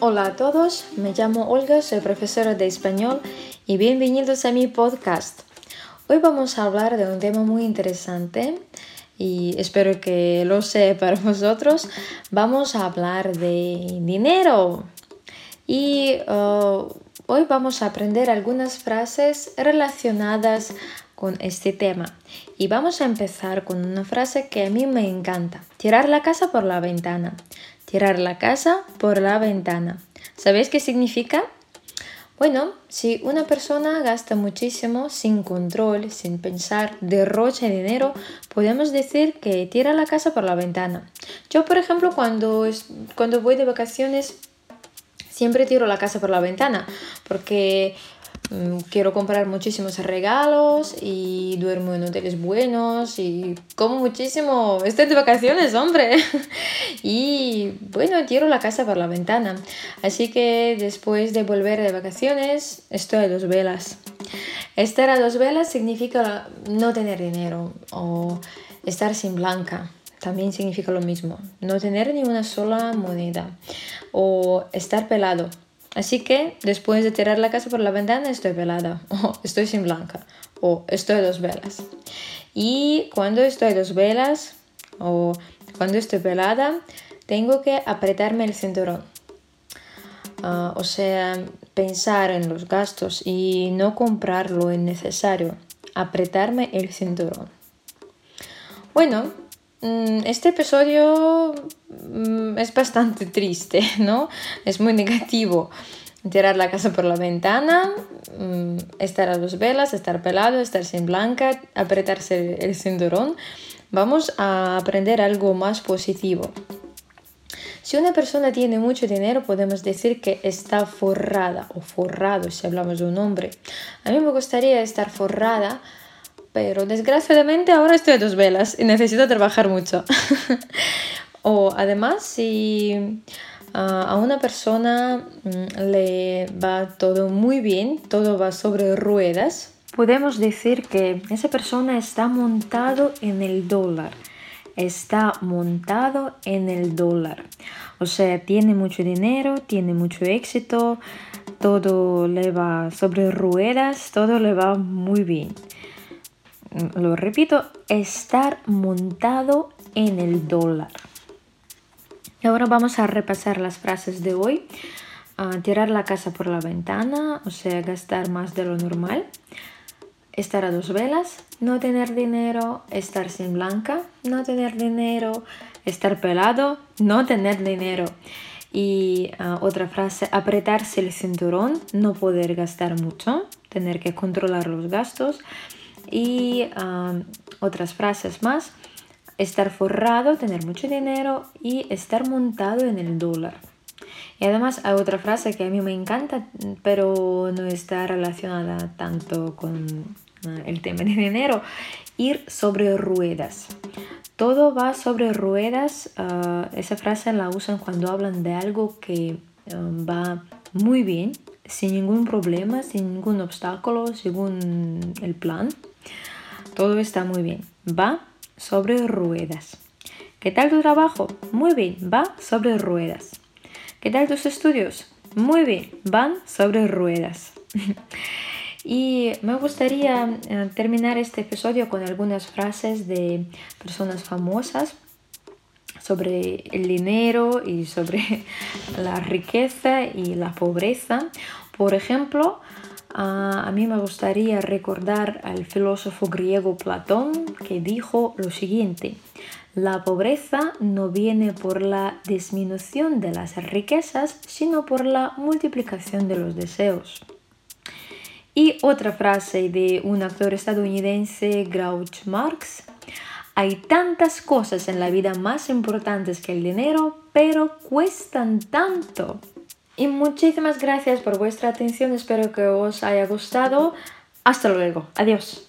Hola a todos, me llamo Olga, soy profesora de español y bienvenidos a mi podcast. Hoy vamos a hablar de un tema muy interesante y espero que lo sea para vosotros. Vamos a hablar de dinero y uh, hoy vamos a aprender algunas frases relacionadas con este tema. Y vamos a empezar con una frase que a mí me encanta. Tirar la casa por la ventana. Tirar la casa por la ventana. ¿Sabéis qué significa? Bueno, si una persona gasta muchísimo sin control, sin pensar, derrocha dinero, podemos decir que tira la casa por la ventana. Yo, por ejemplo, cuando, cuando voy de vacaciones, siempre tiro la casa por la ventana, porque quiero comprar muchísimos regalos y duermo en hoteles buenos y como muchísimo. Estoy de vacaciones, hombre. y bueno, tiro la casa por la ventana. Así que después de volver de vacaciones, estoy a dos velas. Estar a dos velas significa no tener dinero o estar sin blanca. También significa lo mismo. No tener ni una sola moneda. O estar pelado Así que después de tirar la casa por la ventana estoy pelada, o estoy sin blanca, o estoy dos velas. Y cuando estoy dos velas, o cuando estoy pelada, tengo que apretarme el cinturón. Ah, o sea, pensar en los gastos y no comprar lo innecesario. Apretarme el cinturón. Bueno, este episodio Mm, es bastante triste, ¿no? Es muy negativo. Tirar la casa por la ventana, mm, estar a dos velas, estar pelado, estar sin blanca, apretarse el cinturón. Vamos a aprender algo más positivo. Si una persona tiene mucho dinero, podemos decir que está forrada o forrado si hablamos de un hombre. A mí me gustaría estar forrada, pero desgraciadamente ahora estoy a dos velas y necesito trabajar mucho. O además, si ah, a una persona mm, le va todo muy bien, todo va sobre ruedas, podemos decir que esa persona está montado en el dólar. Está montado en el dólar. O sea, tiene mucho dinero, tiene mucho éxito, todo le va sobre ruedas, todo le va muy bien. Lo repito, estar montado en el dólar. Y ahora vamos a repasar las frases de hoy. tirar la casa por la ventana, o sea, gastar más de lo normal. Estar a dos velas, no tener dinero, estar sin blanca, no tener dinero, estar pelado, no tener dinero. Y ah, otra frase, apretarse el cinturón, no poder gastar mucho, tener que controlar los gastos. Y ah, otras frases más, estar forrado, tener mucho dinero y estar montado en el dólar. Y además hay otra frase que a mí me encanta, pero no está relacionada tanto con ah, el tema de dinero, ir sobre ruedas. Todo va sobre ruedas. Ah, esa frase la usan cuando hablan de algo que ah, va muy bien, sin ningún problema, sin ningún obstáculo, según el plan. Todo está muy bien. Va sobre ruedas. ¿Qué tal tu trabajo? Muy bien, va sobre ruedas. ¿Qué tal tus estudios? Muy bien, van sobre ruedas. y me gustaría eh, terminar este episodio con algunas frases de personas famosas sobre el dinero y sobre la riqueza y la pobreza. Por ejemplo, a mí me gustaría recordar al filósofo griego Platón que dijo lo siguiente, la pobreza no viene por la disminución de las riquezas, sino por la multiplicación de los deseos. Y otra frase de un actor estadounidense, Grouch Marx, hay tantas cosas en la vida más importantes que el dinero, pero cuestan tanto. Y muchísimas gracias por vuestra atención, espero que os haya gustado. Hasta luego, adiós.